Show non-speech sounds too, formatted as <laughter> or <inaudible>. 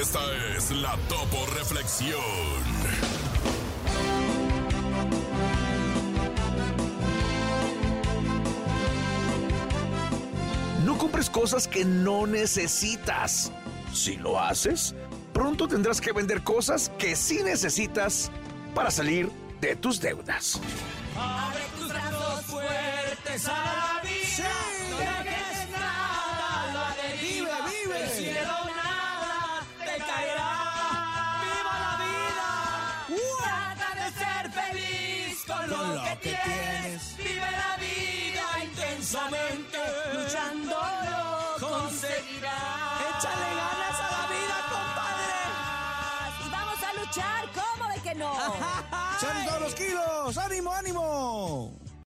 Esta es la Topo Reflexión. No compres cosas que no necesitas. Si lo haces, pronto tendrás que vender cosas que sí necesitas para salir de tus deudas. Abre tus brazos fuertes a la vida. No dejes nada, la deriva. Vive, vive. Que, que tienes. Vive la vida intensamente. Luchando lo conseguirás. Échale ganas a la vida, compadre. Y vamos a luchar, ¿cómo de que no? <laughs> ¡Echan todos los kilos! ¡Ánimo, ánimo!